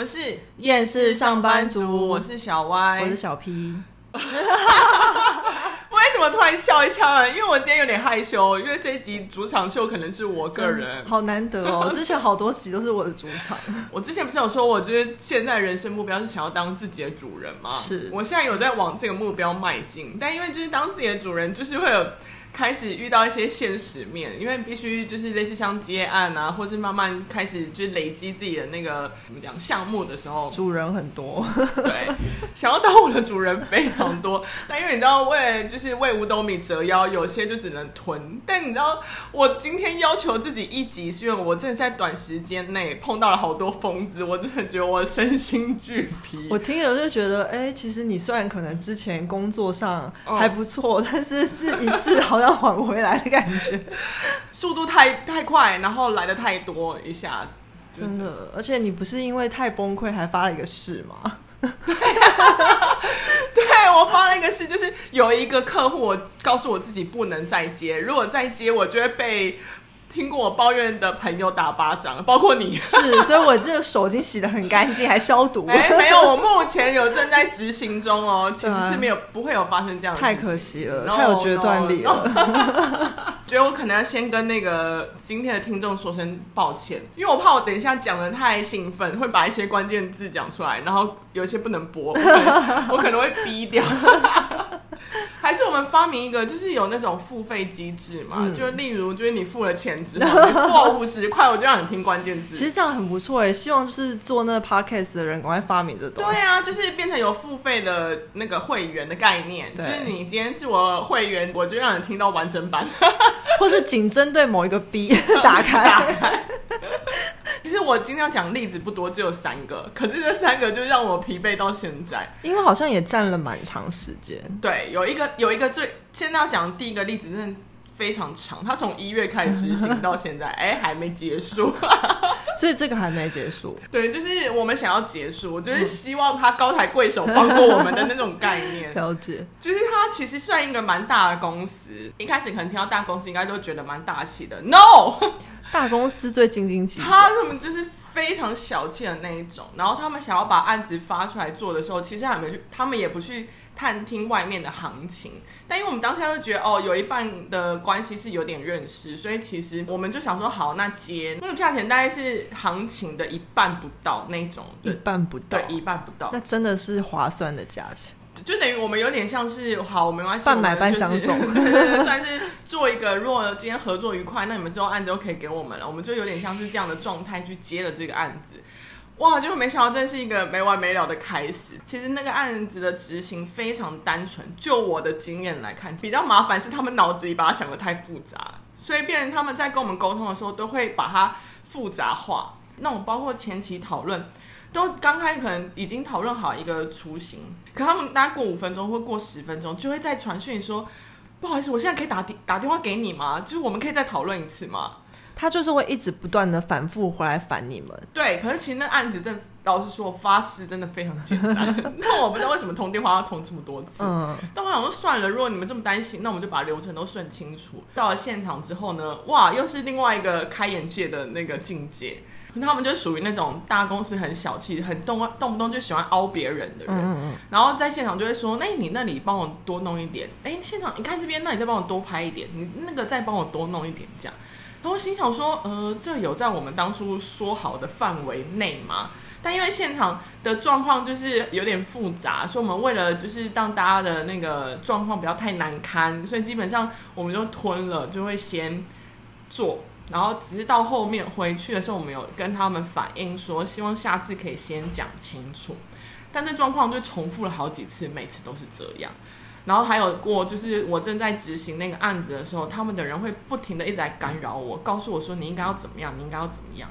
们是厌世上班族，我是小歪，我是小 P。为什么突然笑一下呢？因为我今天有点害羞，因为这一集主场秀可能是我个人，好难得哦。之前好多集都是我的主场。我之前不是有说，我觉得现在人生目标是想要当自己的主人吗？是我现在有在往这个目标迈进，但因为就是当自己的主人，就是会有。开始遇到一些现实面，因为必须就是类似像接案啊，或是慢慢开始就是累积自己的那个怎么讲项目的时候，主人很多，对，想要当我的主人非常多，但因为你知道为就是为五斗米折腰，有些就只能吞。但你知道我今天要求自己一集，是因为我真的在短时间内碰到了好多疯子，我真的觉得我身心俱疲。我听了就觉得，哎、欸，其实你虽然可能之前工作上还不错，嗯、但是是一次好。要缓回来的感觉，速度太太快，然后来的太多，一下子真的。而且你不是因为太崩溃还发了一个誓吗？对，我发了一个誓，就是有一个客户，我告诉我自己不能再接，如果再接，我就会被。听过我抱怨的朋友打巴掌，包括你是，所以我这个手已经洗得很干净，还消毒。哎、欸，没有，我目前有正在执行中哦，其实是没有，不会有发生这样的。太可惜了，太有决断力了。No, no. 觉得我可能要先跟那个今天的听众说声抱歉，因为我怕我等一下讲的太兴奋，会把一些关键字讲出来，然后有一些不能播，我，我可能会逼掉。还是我们发明一个，就是有那种付费机制嘛，嗯、就例如，就是你付了钱之后，你付我五十块，我就让你听关键字。其实这样很不错哎，希望就是做那个 podcast 的人赶快发明这东西。对啊，就是变成有付费的那个会员的概念，就是你今天是我会员，我就让你听到完整版，或是仅针对某一个 B 打开。打开我今天要讲例子不多，只有三个，可是这三个就让我疲惫到现在，因为好像也占了蛮长时间。对，有一个有一个最现在要讲第一个例子，真的非常长，他从一月开始执行到现在，哎，还没结束，所以这个还没结束。对，就是我们想要结束，我就是希望他高抬贵手放过我们的那种概念。了解，就是他其实算一个蛮大的公司，一开始可能听到大公司，应该都觉得蛮大气的。No。大公司最斤斤计较，他们就是非常小气的那一种。然后他们想要把案子发出来做的时候，其实还没去，他们也不去探听外面的行情。但因为我们当下就觉得，哦，有一半的关系是有点认识，所以其实我们就想说，好，那接那个价钱大概是行情的一半不到那种，一半不到，对，一半不到，那真的是划算的价钱。就等于我们有点像是好，没关系，半买半相送，算是做一个。如果今天合作愉快，那你们之后案子都可以给我们了。我们就有点像是这样的状态去接了这个案子。哇，就没想到这是一个没完没了的开始。其实那个案子的执行非常单纯，就我的经验来看，比较麻烦是他们脑子里把它想的太复杂，所以变成他们在跟我们沟通的时候都会把它复杂化。那种包括前期讨论。都刚开始可能已经讨论好一个雏形，可他们大概过五分钟或过十分钟，就会再传讯说，不好意思，我现在可以打电打电话给你吗？就是我们可以再讨论一次吗？他就是会一直不断的反复回来烦你们。对，可是其实那案子真的，老实说，我发誓真的非常简单。那我不知道为什么通电话要通这么多次。嗯，但我想说算了，如果你们这么担心，那我们就把流程都顺清楚。到了现场之后呢，哇，又是另外一个开眼界的那个境界。他们就属于那种大公司很小气、很动动不动就喜欢凹别人的人，嗯嗯，然后在现场就会说：“那你那里帮我多弄一点。”哎，现场你看这边，那你再帮我多拍一点，你那个再帮我多弄一点，这样。然后心想说：“呃，这有在我们当初说好的范围内吗？”但因为现场的状况就是有点复杂，所以我们为了就是让大家的那个状况不要太难堪，所以基本上我们就吞了，就会先做。然后只是到后面回去的时候，我们有跟他们反映说，希望下次可以先讲清楚。但这状况就重复了好几次，每次都是这样。然后还有过，就是我正在执行那个案子的时候，他们的人会不停的一直在干扰我，告诉我说你应该要怎么样，你应该要怎么样。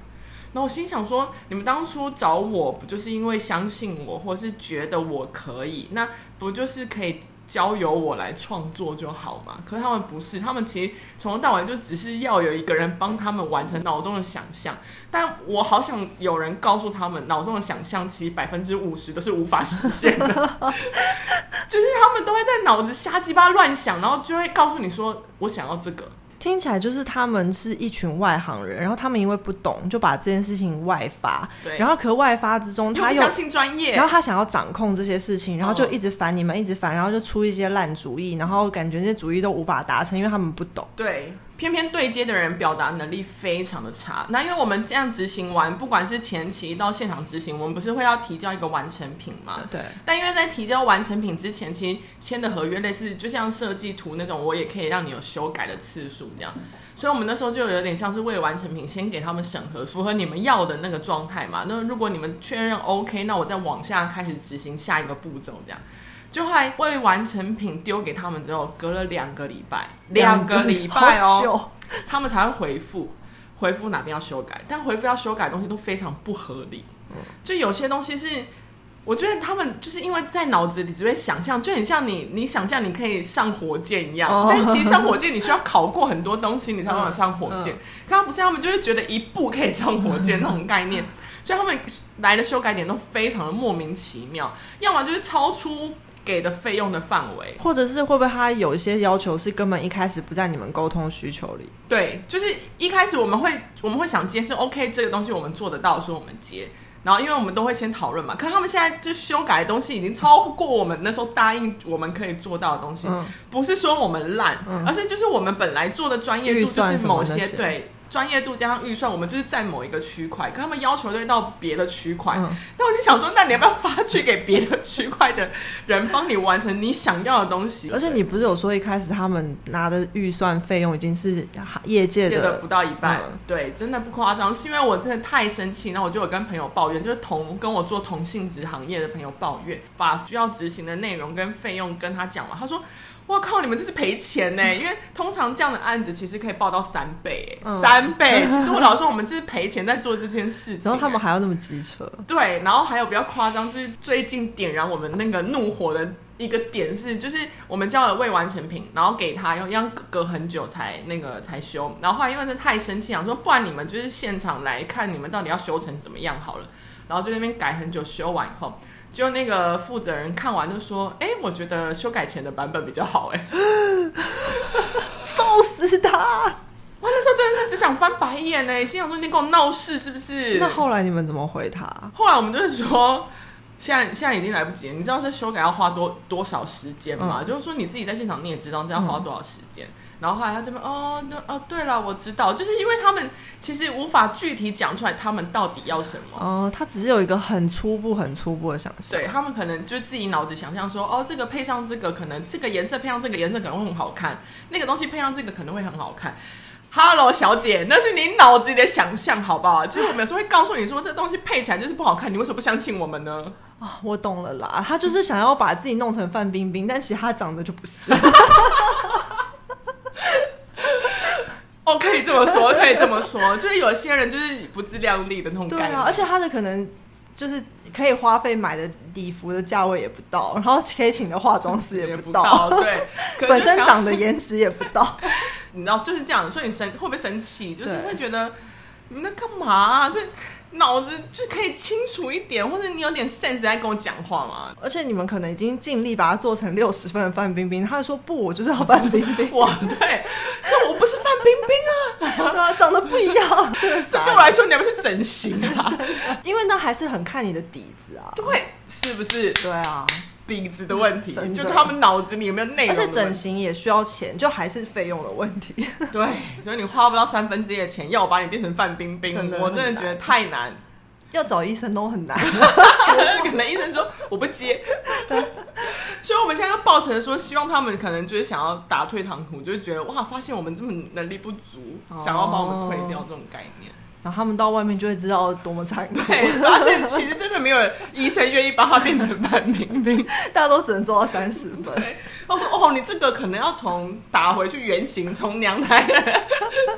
然后我心想说，你们当初找我不就是因为相信我，或是觉得我可以？那不就是可以？交由我来创作就好嘛？可是他们不是，他们其实从头到尾就只是要有一个人帮他们完成脑中的想象。但我好想有人告诉他们，脑中的想象其实百分之五十都是无法实现的，就是他们都会在脑子瞎鸡巴乱想，然后就会告诉你说：“我想要这个。”听起来就是他们是一群外行人，然后他们因为不懂，就把这件事情外发。对。然后可外发之中，他又相信专业，然后他想要掌控这些事情，然后就一直烦你们，一直烦，然后就出一些烂主意，然后感觉那些主意都无法达成，因为他们不懂。对。偏偏对接的人表达能力非常的差。那因为我们这样执行完，不管是前期到现场执行，我们不是会要提交一个完成品吗？对。但因为在提交完成品之前，其实签的合约类似，就像设计图那种，我也可以让你有修改的次数这样。所以我们那时候就有点像是未完成品先给他们审核，符合你们要的那个状态嘛。那如果你们确认 OK，那我再往下开始执行下一个步骤这样。就还未完成品丢给他们之后，隔了两个礼拜，两个礼拜哦，他们才会回复，回复哪边要修改，但回复要修改的东西都非常不合理。就有些东西是，我觉得他们就是因为在脑子里只会想象，就很像你，你想象你可以上火箭一样，但其实上火箭你需要考过很多东西，你才能上火箭。他们不是，他们就是觉得一步可以上火箭那种概念，所以他们来的修改点都非常的莫名其妙，要么就是超出。给的费用的范围，或者是会不会他有一些要求是根本一开始不在你们沟通需求里？对，就是一开始我们会我们会想接是 OK 这个东西我们做得到的时候我们接，然后因为我们都会先讨论嘛。可是他们现在就修改的东西已经超过我们那时候答应我们可以做到的东西，嗯、不是说我们烂，嗯、而是就是我们本来做的专业度就是某些对。专业度加上预算，我们就是在某一个区块，可他们要求到别的区块。那、嗯、我就想说，那你要不要发去给别的区块的人帮你完成你想要的东西？而且你不是有说一开始他们拿的预算费用已经是业界的，的不到一半？嗯、对，真的不夸张。是因为我真的太生气，那我就有跟朋友抱怨，就是同跟我做同性质行业的朋友抱怨，把需要执行的内容跟费用跟他讲嘛。他说。我靠！你们这是赔钱呢？因为通常这样的案子其实可以报到三倍，嗯、三倍。其实我老说我们这是赔钱在做这件事情，然后他们还要那么机车。对，然后还有比较夸张，就是最近点燃我们那个怒火的一个点是，就是我们交了未完成品，然后给他要要隔很久才那个才修，然后后来因为是太生气，想说不然你们就是现场来看你们到底要修成怎么样好了，然后就那边改很久，修完以后。就那个负责人看完就说：“哎、欸，我觉得修改前的版本比较好。”哎，揍死他！我那时候真的是只想翻白眼呢，心想说：“你跟我闹事是不是？”那后来你们怎么回他？后来我们就是说，现在现在已经来不及了。你知道这修改要花多多少时间吗？嗯、就是说你自己在现场你也知道这要花多少时间。嗯然后后来他这边哦，那哦，对了，我知道，就是因为他们其实无法具体讲出来他们到底要什么。哦，他只是有一个很初步、很初步的想象。对，他们可能就自己脑子想象说，哦，这个配上这个，可能这个颜色配上这个颜色可能会很好看，那个东西配上这个可能会很好看。Hello，小姐，那是你脑子里的想象，好不好？就是我们有时候会告诉你说，这东西配起来就是不好看，你为什么不相信我们呢？我懂了啦，他就是想要把自己弄成范冰冰，但其实他长得就不是。哦，可以这么说，可以这么说，就是有些人就是不自量力的那种感觉。对啊，而且他的可能就是可以花费买的礼服的价位也不到，然后可以请的化妆师也不到，对，本身长得颜值也不到，你知道就是这样，所以你生会不会生气？就是会觉得你在干嘛啊？就。脑子就可以清楚一点，或者你有点 sense 在跟我讲话嘛？而且你们可能已经尽力把它做成六十分的范冰冰，他就说不，我就是要范冰冰。哇，对，这我不是范冰冰啊，啊，长得不一样。这对我来说，你还不是整形啊？因为那还是很看你的底子啊。对，是不是？对啊。底子的问题，就他们脑子里有没有内容？而且整形也需要钱，就还是费用的问题。对，所以你花不到三分之一的钱，要我把你变成范冰冰，真我真的觉得太难。要找医生都很难，可能医生说我不接。所以我们现在要抱成说，希望他们可能就是想要打退堂鼓，就是觉得哇，发现我们这么能力不足，哦、想要把我们退掉这种概念。然后他们到外面就会知道多么残酷，发现其实真的没有人医生愿意把他变成范冰冰，大家都只能做到三十分。他说：“哦，你这个可能要从打回去原形，从娘胎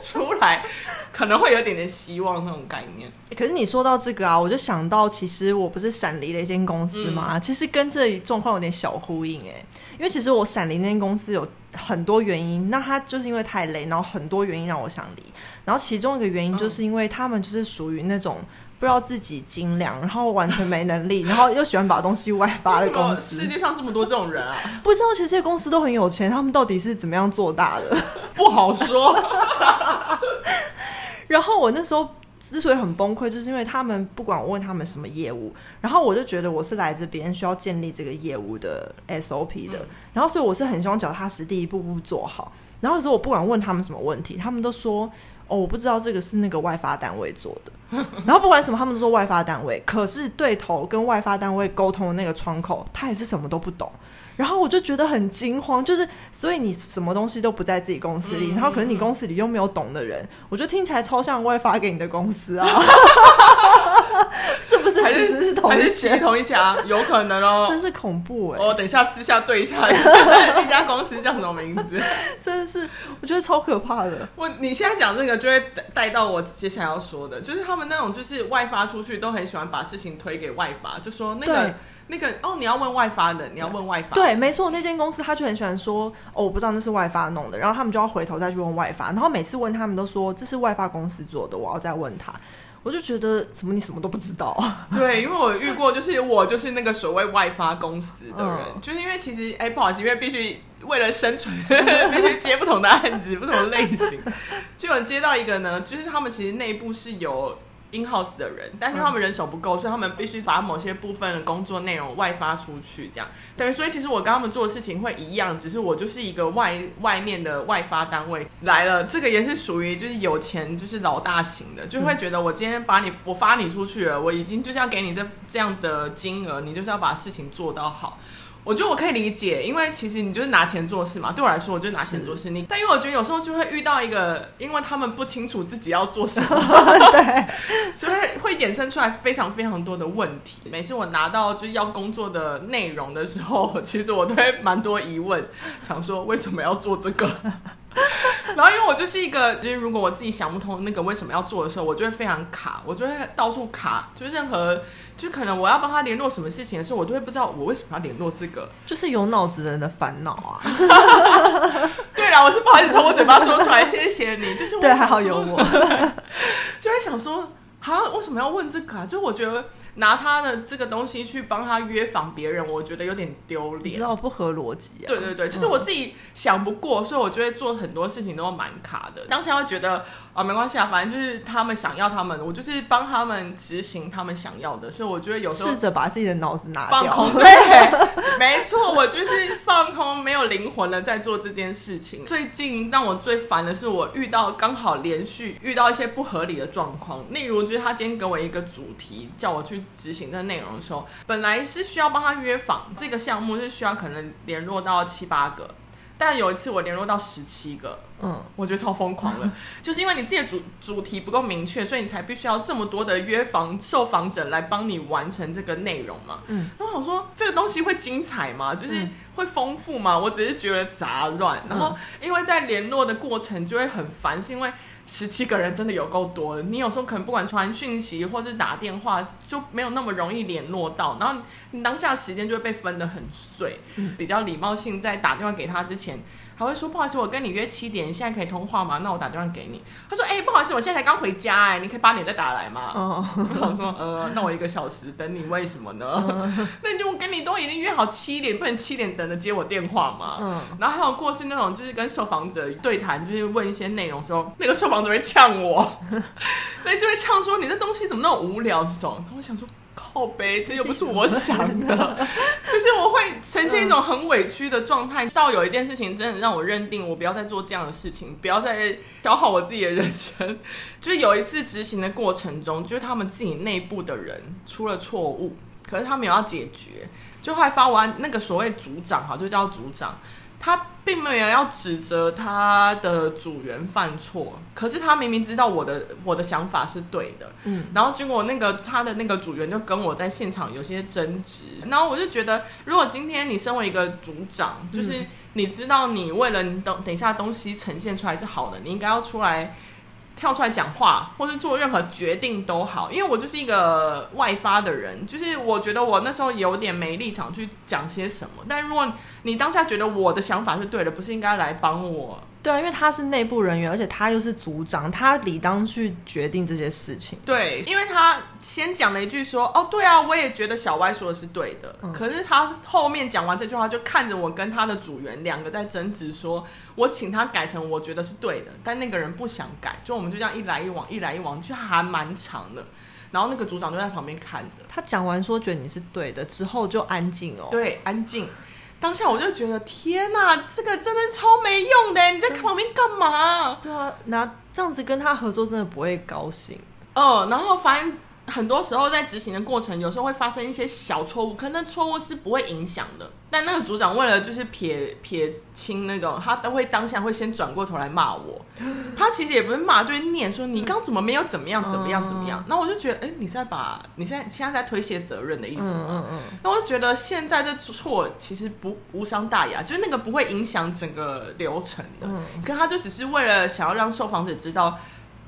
出来，可能会有点点希望那种概念。”可是你说到这个啊，我就想到，其实我不是闪离了一间公司嘛，嗯、其实跟这状况有点小呼应哎，因为其实我闪离那间公司有很多原因，那他就是因为太累，然后很多原因让我想离。然后其中一个原因就是因为他们就是属于那种不知道自己斤两，然后完全没能力，然后又喜欢把东西外发的公司。世界上这么多这种人啊？不知道，其实这些公司都很有钱，他们到底是怎么样做大的？不好说。然后我那时候。之所以很崩溃，就是因为他们不管我问他们什么业务，然后我就觉得我是来自别人需要建立这个业务的 SOP 的，嗯、然后所以我是很希望脚踏实地一步步做好。然后有时候我不管问他们什么问题，他们都说：“哦，我不知道这个是那个外发单位做的。” 然后不管什么，他们都说外发单位，可是对头跟外发单位沟通的那个窗口，他也是什么都不懂。然后我就觉得很惊慌，就是所以你什么东西都不在自己公司里，嗯、然后可是你公司里又没有懂的人，嗯、我觉得听起来超像外发给你的公司啊，是不是？其实是同一家，同一家，有可能哦，真是恐怖哎、哦、等一下私下对一下，那家公司叫什么名字？真的是，我觉得超可怕的。我你现在讲这个，就会带到我接下来要说的，就是他们那种就是外发出去都很喜欢把事情推给外发，就说那个。那个哦，你要问外发的，你要问外发。对，没错，那间公司他就很喜欢说，哦，我不知道那是外发弄的，然后他们就要回头再去问外发，然后每次问他们都说这是外发公司做的，我要再问他，我就觉得怎么你什么都不知道啊？对，因为我遇过，就是我就是那个所谓外发公司的人，嗯、就是因为其实哎，不好意思，因为必须为了生存，必须接不同的案子，不同的类型，就有接到一个呢，就是他们其实内部是有。In house 的人，但是他们人手不够，嗯、所以他们必须把某些部分的工作内容外发出去，这样。等于，所以其实我跟他们做的事情会一样，只是我就是一个外外面的外发单位来了。这个也是属于就是有钱就是老大型的，就会觉得我今天把你我发你出去了，我已经就是要给你这这样的金额，你就是要把事情做到好。我觉得我可以理解，因为其实你就是拿钱做事嘛。对我来说，我就拿钱做事。你，但因为我觉得有时候就会遇到一个，因为他们不清楚自己要做什么，对，所以会衍生出来非常非常多的问题。每次我拿到就是要工作的内容的时候，其实我都会蛮多疑问，想说为什么要做这个。然后，因为我就是一个，就是如果我自己想不通那个为什么要做的时候，我就会非常卡，我就会到处卡，就任何，就可能我要帮他联络什么事情的时候，我都会不知道我为什么要联络这个，就是有脑子的人的烦恼啊。对啦，我是不好意思从我嘴巴说出来，谢谢你。就是我对，还好有我，就会想说，啊，为什么要问这个啊？就我觉得。拿他的这个东西去帮他约访别人，我觉得有点丢脸，你知道不合逻辑啊。对对对，就是我自己想不过，嗯、所以我就会做很多事情都蛮卡的。当下会觉得啊，没关系啊，反正就是他们想要他们，我就是帮他们执行他们想要的。所以我觉得有时候试着把自己的脑子拿掉，放空。对，没错，我就是放空，没有灵魂了，在做这件事情。最近让我最烦的是，我遇到刚好连续遇到一些不合理的状况，例如就是他今天给我一个主题，叫我去。执行的内容的时候，本来是需要帮他约访，这个项目是需要可能联络到七八个，但有一次我联络到十七个，嗯，我觉得超疯狂了，就是因为你自己的主主题不够明确，所以你才必须要这么多的约访受访者来帮你完成这个内容嘛，嗯，那我想说这个东西会精彩吗？就是会丰富吗？我只是觉得杂乱，然后因为在联络的过程就会很烦，是因为。十七个人真的有够多的，你有时候可能不管传讯息或是打电话，就没有那么容易联络到，然后你当下时间就会被分得很碎。嗯、比较礼貌性在打电话给他之前。还会说不好意思，我跟你约七点，你现在可以通话吗？那我打电话给你。他说：哎、欸，不好意思，我现在才刚回家，哎，你可以八点再打来吗？哦，我说呃，那我一个小时等你，为什么呢？嗯、那你就我跟你都已经约好七点，不能七点等着接我电话吗？嗯，然后还有过是那种就是跟受访者对谈，就是问一些内容的时候，那个受访者会呛我，那就会呛说你这东西怎么那么无聊这种。我想说。靠背，这又不是我想的，就是我会呈现一种很委屈的状态。到有一件事情真的让我认定，我不要再做这样的事情，不要再消耗我自己的人生。就是有一次执行的过程中，就是他们自己内部的人出了错误，可是他们有要解决，就后来发完那个所谓组长哈，就叫组长。他并没有要指责他的组员犯错，可是他明明知道我的我的想法是对的，嗯，然后结果那个他的那个组员就跟我在现场有些争执，然后我就觉得，如果今天你身为一个组长，就是你知道你为了你等等一下东西呈现出来是好的，你应该要出来跳出来讲话，或是做任何决定都好，因为我就是一个外发的人，就是我觉得我那时候有点没立场去讲些什么。但如果你当下觉得我的想法是对的，不是应该来帮我？对啊，因为他是内部人员，而且他又是组长，他理当去决定这些事情。对，因为他先讲了一句说：“哦，对啊，我也觉得小歪说的是对的。嗯”可是他后面讲完这句话，就看着我跟他的组员两个在争执，说我请他改成我觉得是对的，但那个人不想改，就我们就这样一来一往，一来一往，就还蛮长的。然后那个组长就在旁边看着。他讲完说觉得你是对的之后，就安静哦。对，安静。当下我就觉得天哪，这个真的超没用的！你在旁边干嘛？对啊，那这样子跟他合作真的不会高兴。哦，然后反正。很多时候在执行的过程，有时候会发生一些小错误，可能错误是不会影响的。但那个组长为了就是撇撇清那种，他都会当下会先转过头来骂我。他其实也不是骂，就会念说你刚怎么没有怎么样怎么样怎么样。那我就觉得，哎，你是在把你现在现在在推卸责任的意思吗？嗯嗯。那我就觉得现在这错其实不无伤大雅，就是那个不会影响整个流程的。嗯。可他就只是为了想要让受访者知道。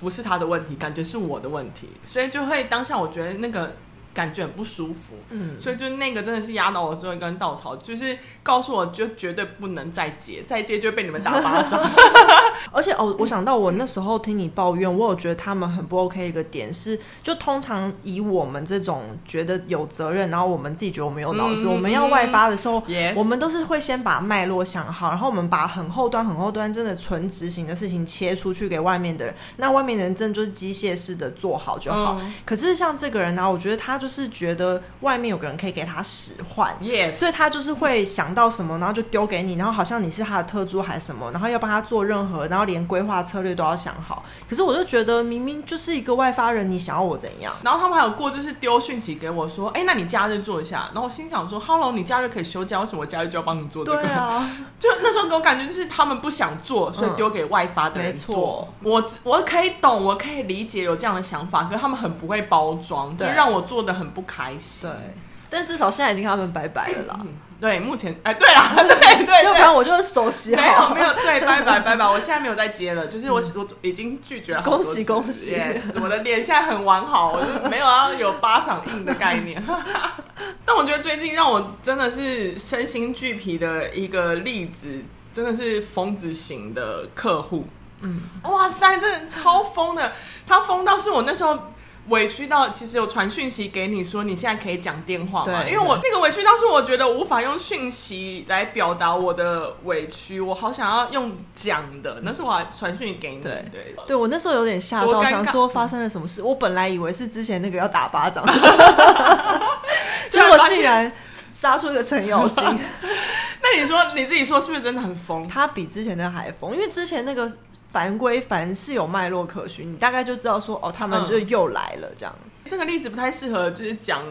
不是他的问题，感觉是我的问题，所以就会当下我觉得那个。感觉很不舒服，嗯，所以就那个真的是压倒我最后一根稻草，就是告诉我就绝对不能再接，再接就会被你们打巴掌。而且哦，我想到我那时候听你抱怨，我有觉得他们很不 OK 一个点是，就通常以我们这种觉得有责任，然后我们自己觉得我们有脑子，嗯、我们要外发的时候.我们都是会先把脉络想好，然后我们把很后端、很后端真的纯执行的事情切出去给外面的人，那外面的人真的就是机械式的做好就好。嗯、可是像这个人呢、啊，我觉得他。就是觉得外面有个人可以给他使唤，yes. 所以他就是会想到什么，然后就丢给你，然后好像你是他的特助还是什么，然后要帮他做任何，然后连规划策略都要想好。可是我就觉得明明就是一个外发人，你想要我怎样？然后他们还有过就是丢讯息给我说，哎、欸，那你假日做一下。然后我心想说，Hello，你假日可以休假，为什么我假日就要帮你做这个？对啊，就那时候给我感觉就是他们不想做，所以丢给外发的人做。嗯、我我可以懂，我可以理解有这样的想法，可是他们很不会包装，就让我做的。很不开心，对，但至少现在已经跟他们拜拜了啦。嗯、对，目前哎，对啦，对 对，对，要不然我就熟悉好，没有没有，对，拜拜拜拜，我现在没有再接了，就是我、嗯、我已经拒绝了。恭喜恭喜，yes, 我的脸现在很完好，我就没有要有巴掌印的概念。但我觉得最近让我真的是身心俱疲的一个例子，真的是疯子型的客户。嗯，哇塞，真的超疯的，他疯到是我那时候。委屈到其实有传讯息给你说你现在可以讲电话吗？因为我那个委屈到是我觉得无法用讯息来表达我的委屈，我好想要用讲的。那时候我还传讯息给你，对对对，我那时候有点吓到，想说发生了什么事。我本来以为是之前那个要打巴掌，结果竟然杀出一个程咬金。那你说你自己说是不是真的很疯？他比之前那个还疯，因为之前那个。烦归凡，是有脉络可循，你大概就知道说，哦，他们就又来了这样。嗯，这个例子不太适合，就是讲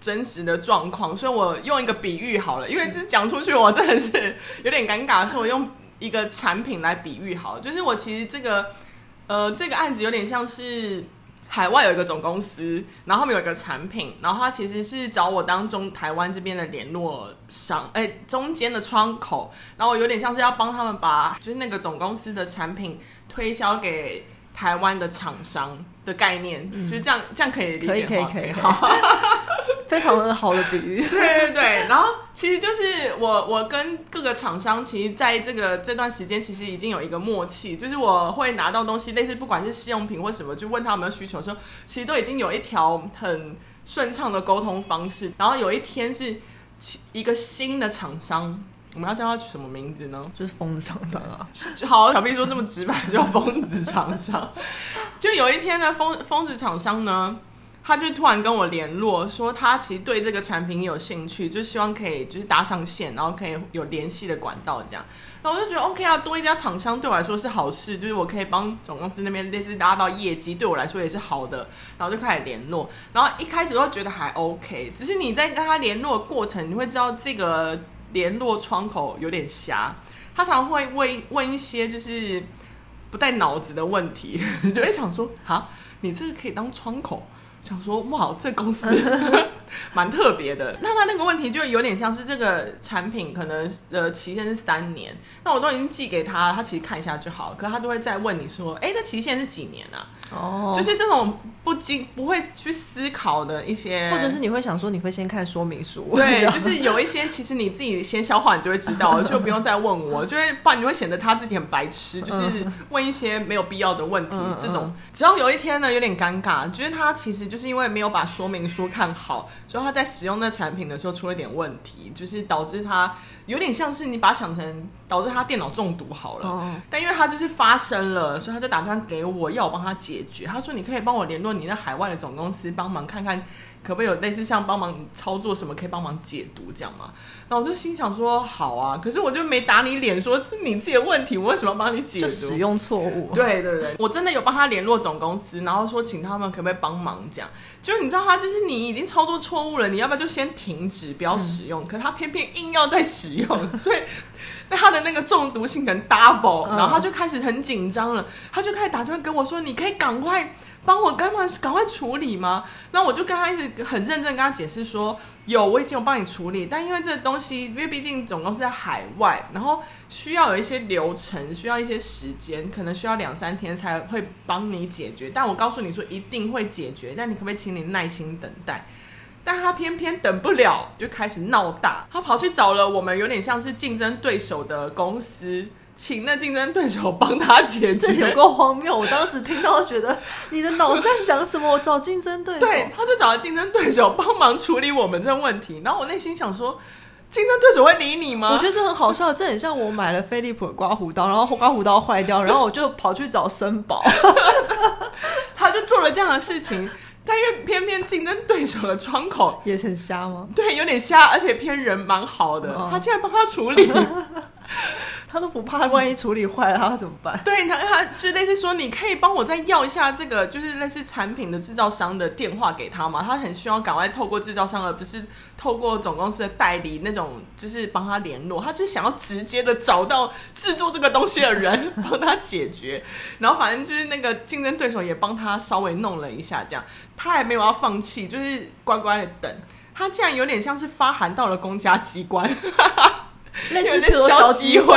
真实的状况，所以我用一个比喻好了，因为这讲出去我真的是有点尴尬，所以我用一个产品来比喻好了，就是我其实这个，呃，这个案子有点像是。海外有一个总公司，然后他们有一个产品，然后他其实是找我当中台湾这边的联络商，哎，中间的窗口，然后有点像是要帮他们把就是那个总公司的产品推销给台湾的厂商的概念，嗯、就是这样，这样可以理解吗？可以，可以，可以，好。非常的好的比喻，对对对。然后其实就是我我跟各个厂商，其实在这个这段时间，其实已经有一个默契，就是我会拿到东西，类似不管是试用品或什么，就问他有没有需求的时候，其实都已经有一条很顺畅的沟通方式。然后有一天是一个新的厂商，我们要叫他什么名字呢？就是疯子厂商啊。好，小 B 说这么直白，叫疯子厂商。就有一天呢，疯疯子厂商呢。他就突然跟我联络，说他其实对这个产品有兴趣，就希望可以就是搭上线，然后可以有联系的管道这样。然后我就觉得 OK 啊，多一家厂商对我来说是好事，就是我可以帮总公司那边类似拉到业绩，对我来说也是好的。然后就开始联络，然后一开始都觉得还 OK，只是你在跟他联络的过程，你会知道这个联络窗口有点瞎，他常会问问一些就是不带脑子的问题，就会想说，哈，你这个可以当窗口？想说哇，这公司 蛮特别的。那他那个问题就有点像是这个产品可能呃期限是三年，那我都已经寄给他了，他其实看一下就好了，可是他都会再问你说，哎，那期限是几年啊？哦，就是这种不经不会去思考的一些，或者是你会想说你会先看说明书，对，就是有一些其实你自己先消化，你就会知道，就不用再问我，就会不然你会显得他自己很白痴，就是问一些没有必要的问题。嗯、这种只要有一天呢有点尴尬，就是他其实就是是因为没有把说明书看好，所以他在使用那产品的时候出了点问题，就是导致他有点像是你把它想成导致他电脑中毒好了，但因为他就是发生了，所以他就打算给我要我帮他解决。他说你可以帮我联络你那海外的总公司帮忙看看。可不可以有类似像帮忙操作什么，可以帮忙解读这样吗？然后我就心想说好啊，可是我就没打你脸，说这是你自己的问题，我为什么要帮你解读？就使用错误。对对对，我真的有帮他联络总公司，然后说请他们可不可以帮忙这样。就你知道他就是你已经操作错误了，你要不要就先停止不要使用？嗯、可他偏偏硬要再使用，所以 那他的那个中毒性很 double，然后他就开始很紧张了，他就开始打电话跟我说，你可以赶快。帮我赶快赶快处理吗？然后我就跟他一直很认真跟他解释说，有，我已经有帮你处理，但因为这个东西，因为毕竟总公司在海外，然后需要有一些流程，需要一些时间，可能需要两三天才会帮你解决。但我告诉你说一定会解决，但你可不可以请你耐心等待？但他偏偏等不了，就开始闹大，他跑去找了我们有点像是竞争对手的公司。请那竞争对手帮他解决，这有够荒谬！我当时听到觉得你的脑在想什么？我找竞争对手，对，他就找了竞争对手帮忙处理我们这个问题。然后我内心想说，竞争对手会理你吗？我觉得这很好笑，这很像我买了飞利浦的刮胡刀，然后刮胡刀坏掉，然后我就跑去找森宝，他就做了这样的事情。但因为偏偏竞争对手的窗口也很瞎吗？对，有点瞎，而且偏人蛮好的，哦、他竟然帮他处理。他都不怕，万一处理坏了，他怎么办？对他，他就类似说，你可以帮我再要一下这个，就是类似产品的制造商的电话给他吗？他很希望赶快透过制造商，而不是透过总公司的代理那种，就是帮他联络。他就想要直接的找到制作这个东西的人，帮他解决。然后反正就是那个竞争对手也帮他稍微弄了一下，这样他还没有要放弃，就是乖乖的等。他竟然有点像是发函到了公家机关。类似的小机会。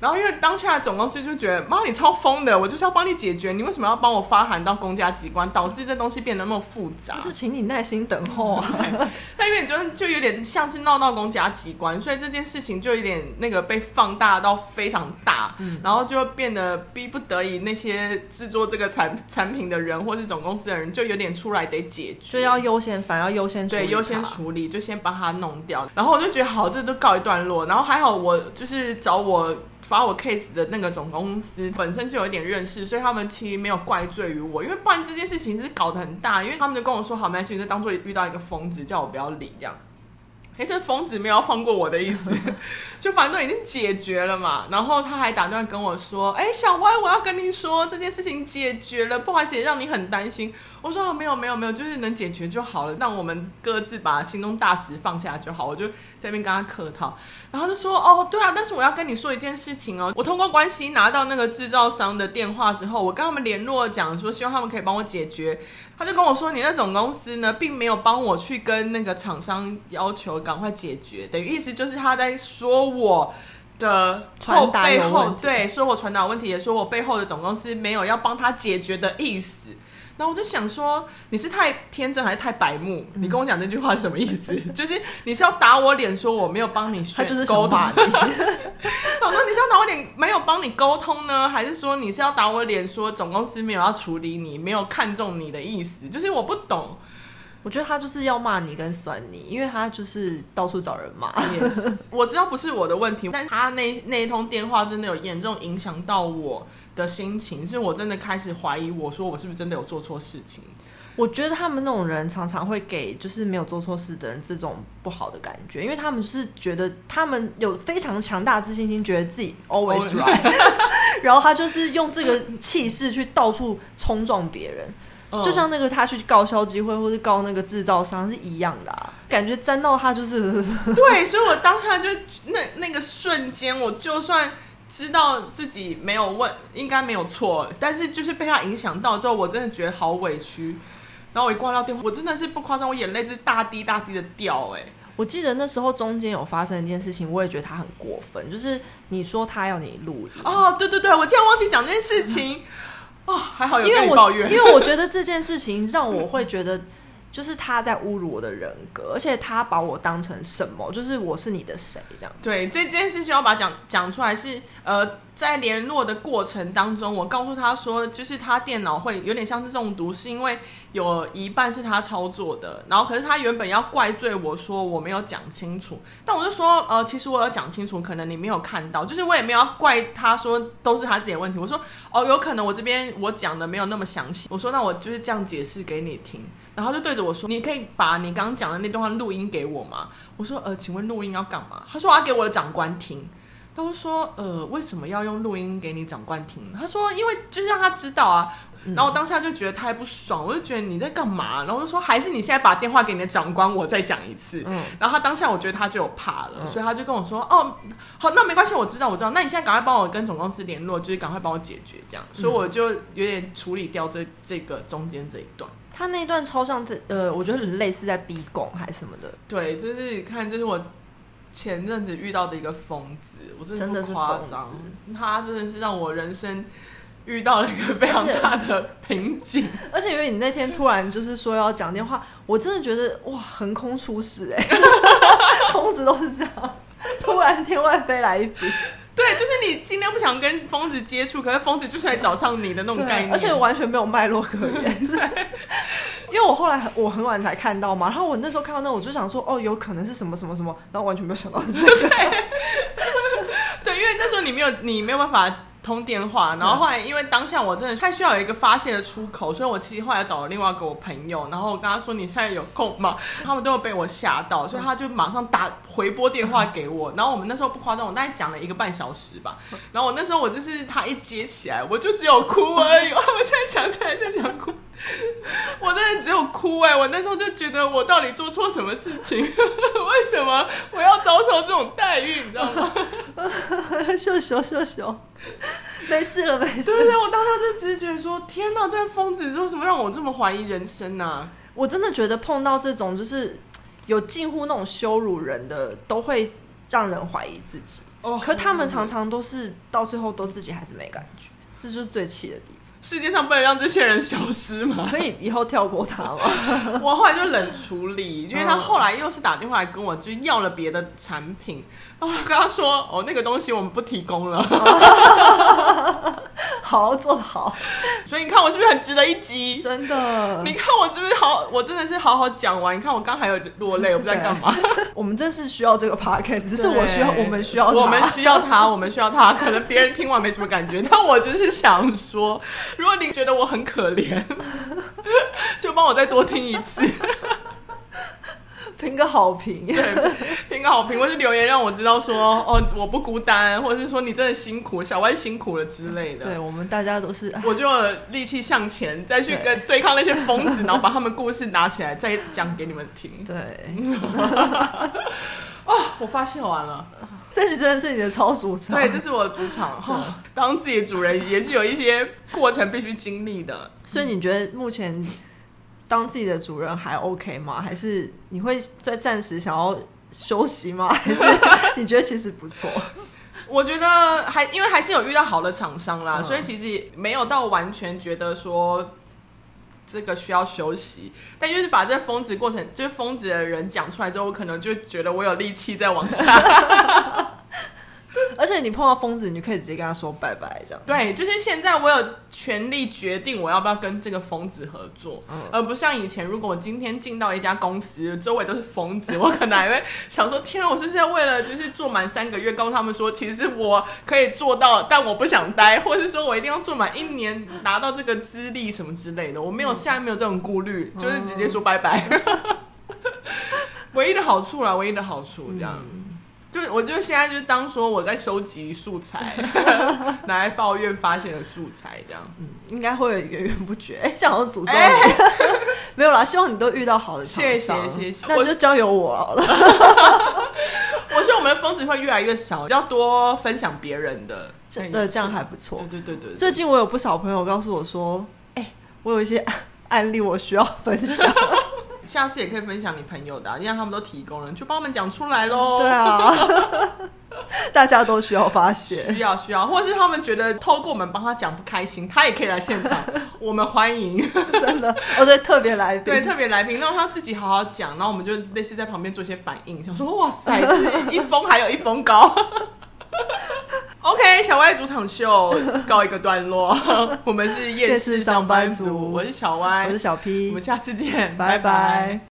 然后，因为当下总公司就觉得，妈，你超疯的，我就是要帮你解决，你为什么要帮我发函到公家机关，导致这东西变得那么复杂？就是请你耐心等候啊。但因为你觉得就有点像是闹到公家机关，所以这件事情就有点那个被放大到非常大，嗯、然后就变得逼不得已，那些制作这个产产品的人或是总公司的人就有点出来得解决，就要优先，反而要优先处理，对，优先处理，就先把它弄掉。然后我就觉得好，这都告一段落。然后还好，我就是找我。发我 case 的那个总公司本身就有一点认识，所以他们其实没有怪罪于我，因为不然这件事情是搞得很大，因为他们就跟我说好，没关系，就当做遇到一个疯子，叫我不要理这样。哎，这疯子没有放过我的意思，就反正都已经解决了嘛。然后他还打断跟我说，哎，小歪，我要跟你说这件事情解决了，不好意思，也让你很担心。我说没有没有没有，就是能解决就好了，让我们各自把心中大石放下就好。我就在那边跟他客套，然后就说哦对啊，但是我要跟你说一件事情哦，我通过关系拿到那个制造商的电话之后，我跟他们联络讲说，希望他们可以帮我解决。他就跟我说，你那总公司呢，并没有帮我去跟那个厂商要求赶快解决，等于意思就是他在说我的后背后，对，说我传达问题，也说我背后的总公司没有要帮他解决的意思。然后我就想说，你是太天真还是太白目？你跟我讲这句话是什么意思？就是你是要打我脸说我没有帮你沟通？我说你是要打我脸没有帮你沟通呢，还是说你是要打我脸说总公司没有要处理你，没有看中你的意思？就是我不懂。我觉得他就是要骂你跟酸你，因为他就是到处找人骂。Yes. 我知道不是我的问题，但他那那一通电话真的有严重影响到我的心情，是我真的开始怀疑，我说我是不是真的有做错事情？我觉得他们那种人常常会给就是没有做错事的人这种不好的感觉，因为他们是觉得他们有非常强大的自信心，觉得自己 always right，然后他就是用这个气势去到处冲撞别人。就像那个他去告消基会，或是告那个制造商是一样的啊，感觉沾到他就是 对，所以我当下就那那个瞬间，我就算知道自己没有问，应该没有错，但是就是被他影响到之后，我真的觉得好委屈。然后我一挂掉电话，我真的是不夸张，我眼泪是大滴大滴的掉哎、欸。我记得那时候中间有发生一件事情，我也觉得他很过分，就是你说他要你录音哦，对对对，我竟然忘记讲这件事情 哦，还好有跟你抱怨，因为我觉得这件事情让我会觉得。就是他在侮辱我的人格，而且他把我当成什么？就是我是你的谁这样？对，这件事情要把它讲讲出来是呃，在联络的过程当中，我告诉他说，就是他电脑会有点像是中毒，是因为有一半是他操作的。然后可是他原本要怪罪我说我没有讲清楚，但我就说呃，其实我有讲清楚，可能你没有看到，就是我也没有要怪他说都是他自己的问题。我说哦，有可能我这边我讲的没有那么详细。我说那我就是这样解释给你听。然后就对着我说：“你可以把你刚刚讲的那段话录音给我吗？”我说：“呃，请问录音要干嘛？”他说：“我要给我的长官听。”他就说：“呃，为什么要用录音给你长官听？”他说：“因为就是让他知道啊。”然后我当下就觉得太不爽，我就觉得你在干嘛？然后我就说：“还是你现在把电话给你的长官，我再讲一次。”嗯。然后他当下我觉得他就有怕了，所以他就跟我说：“哦，好，那没关系，我知道，我知道。那你现在赶快帮我跟总公司联络，就是赶快帮我解决这样。”所以我就有点处理掉这这个中间这一段。他那一段超像在呃，我觉得很类似在逼供还是什么的。对，就是看，这是我前阵子遇到的一个疯子，我真的是夸张，他真的是让我人生遇到了一个非常大的瓶颈。而且因为你那天突然就是说要讲电话，我真的觉得哇，横空出世哎，疯子都是这样，突然天外飞来一笔。对，就是你尽量不想跟疯子接触，可是疯子就是来找上你的那种概念，而且完全没有脉络可言。对，因为我后来我很晚才看到嘛，然后我那时候看到那，我就想说，哦，有可能是什么什么什么，然后完全没有想到是这个。对，对，因为那时候你没有，你没有办法。通电话，然后后来因为当下我真的太需要有一个发泄的出口，所以我其实后来找了另外一个我朋友，然后我跟他说，你现在有空吗？他们都有被我吓到，所以他就马上打回拨电话给我，然后我们那时候不夸张，我大概讲了一个半小时吧，然后我那时候我就是他一接起来，我就只有哭而已，我现在想起来就想哭，我真的只有哭哎，我那时候就觉得我到底做错什么事情，为什么我要遭受这种待遇，你知道吗？秀秀秀秀。没事了，没事。对对，我当时就直接觉得说，天哪，这个疯子为什么让我这么怀疑人生呢、我真的觉得碰到这种就是有近乎那种羞辱人的，都会让人怀疑自己。哦，可他们常常都是到最后都自己还是没感觉，这就是最气的地方。世界上不能让这些人消失吗？可以以后跳过他吗？我后来就冷处理，因为他后来又是打电话来跟我，就要了别的产品，然后我跟他说：“哦，那个东西我们不提供了。”好，做得好。所以你看我是不是很值得一击？真的，你看我是不是好？我真的是好好讲完。你看我刚还有落泪，我不知道干嘛。我们真是需要这个 podcast，只是我需要，我们需要，我们需要他，我们需要他。可能别人听完没什么感觉，但我就是想说。如果你觉得我很可怜，就帮我再多听一次，评个好评，对，评个好评，或是留言让我知道说，哦，我不孤单，或者是说你真的辛苦，小歪辛苦了之类的。对，我们大家都是，我就有力气向前，再去跟对抗那些疯子，然后把他们故事拿起来再讲给你们听。对，哦，我发现完了。这是真的是你的超主场，对，这是我的主场。哈，当自己的主人也是有一些过程必须经历的。所以你觉得目前当自己的主人还 OK 吗？还是你会在暂时想要休息吗？还是 你觉得其实不错？我觉得还因为还是有遇到好的厂商啦，嗯，所以其实没有到完全觉得说。这个需要休息，但就是把这疯子过程，就是疯子的人讲出来之后，我可能就觉得我有力气再往下。而且你碰到疯子，你就可以直接跟他说拜拜，这样。对，就是现在我有权利决定我要不要跟这个疯子合作，嗯，而不像以前，如果我今天进到一家公司，周围都是疯子，我可能还会想说：天啊，我是不是要为了就是做满三个月，告诉他们说，其实我可以做到，但我不想待，或者是说我一定要做满一年，拿到这个资历什么之类的。我没有，现在没有这种顾虑，就是直接说拜拜。唯一的好处啦，唯一的好处这样。嗯就我就现在就当说我在收集素材，拿来抱怨发现的素材这样，嗯，应该会源源不绝。哎、欸，这样好像诅咒你，欸、没有啦，希望你都遇到好的厂商，谢谢谢谢，那就交由我好了。我希望我们的疯子会越来越少，要多分享别人的，真的这样还不错。对对对最近我有不少朋友告诉我说，哎、欸，我有一些案例我需要分享。下次也可以分享你朋友的、啊，因为他们都提供了，就帮我们讲出来喽。对啊，大家都需要发泄，需要需要，或是他们觉得透过我们帮他讲不开心，他也可以来现场，我们欢迎。真的，我对特别来宾，对特别来宾，让他自己好好讲，然后我们就类似在旁边做一些反应，想说哇塞，就是一封还有一封高。OK，小歪主场秀告一个段落。我们是夜市上班族，我是小歪，我是小 P，我们下次见，拜拜。拜拜。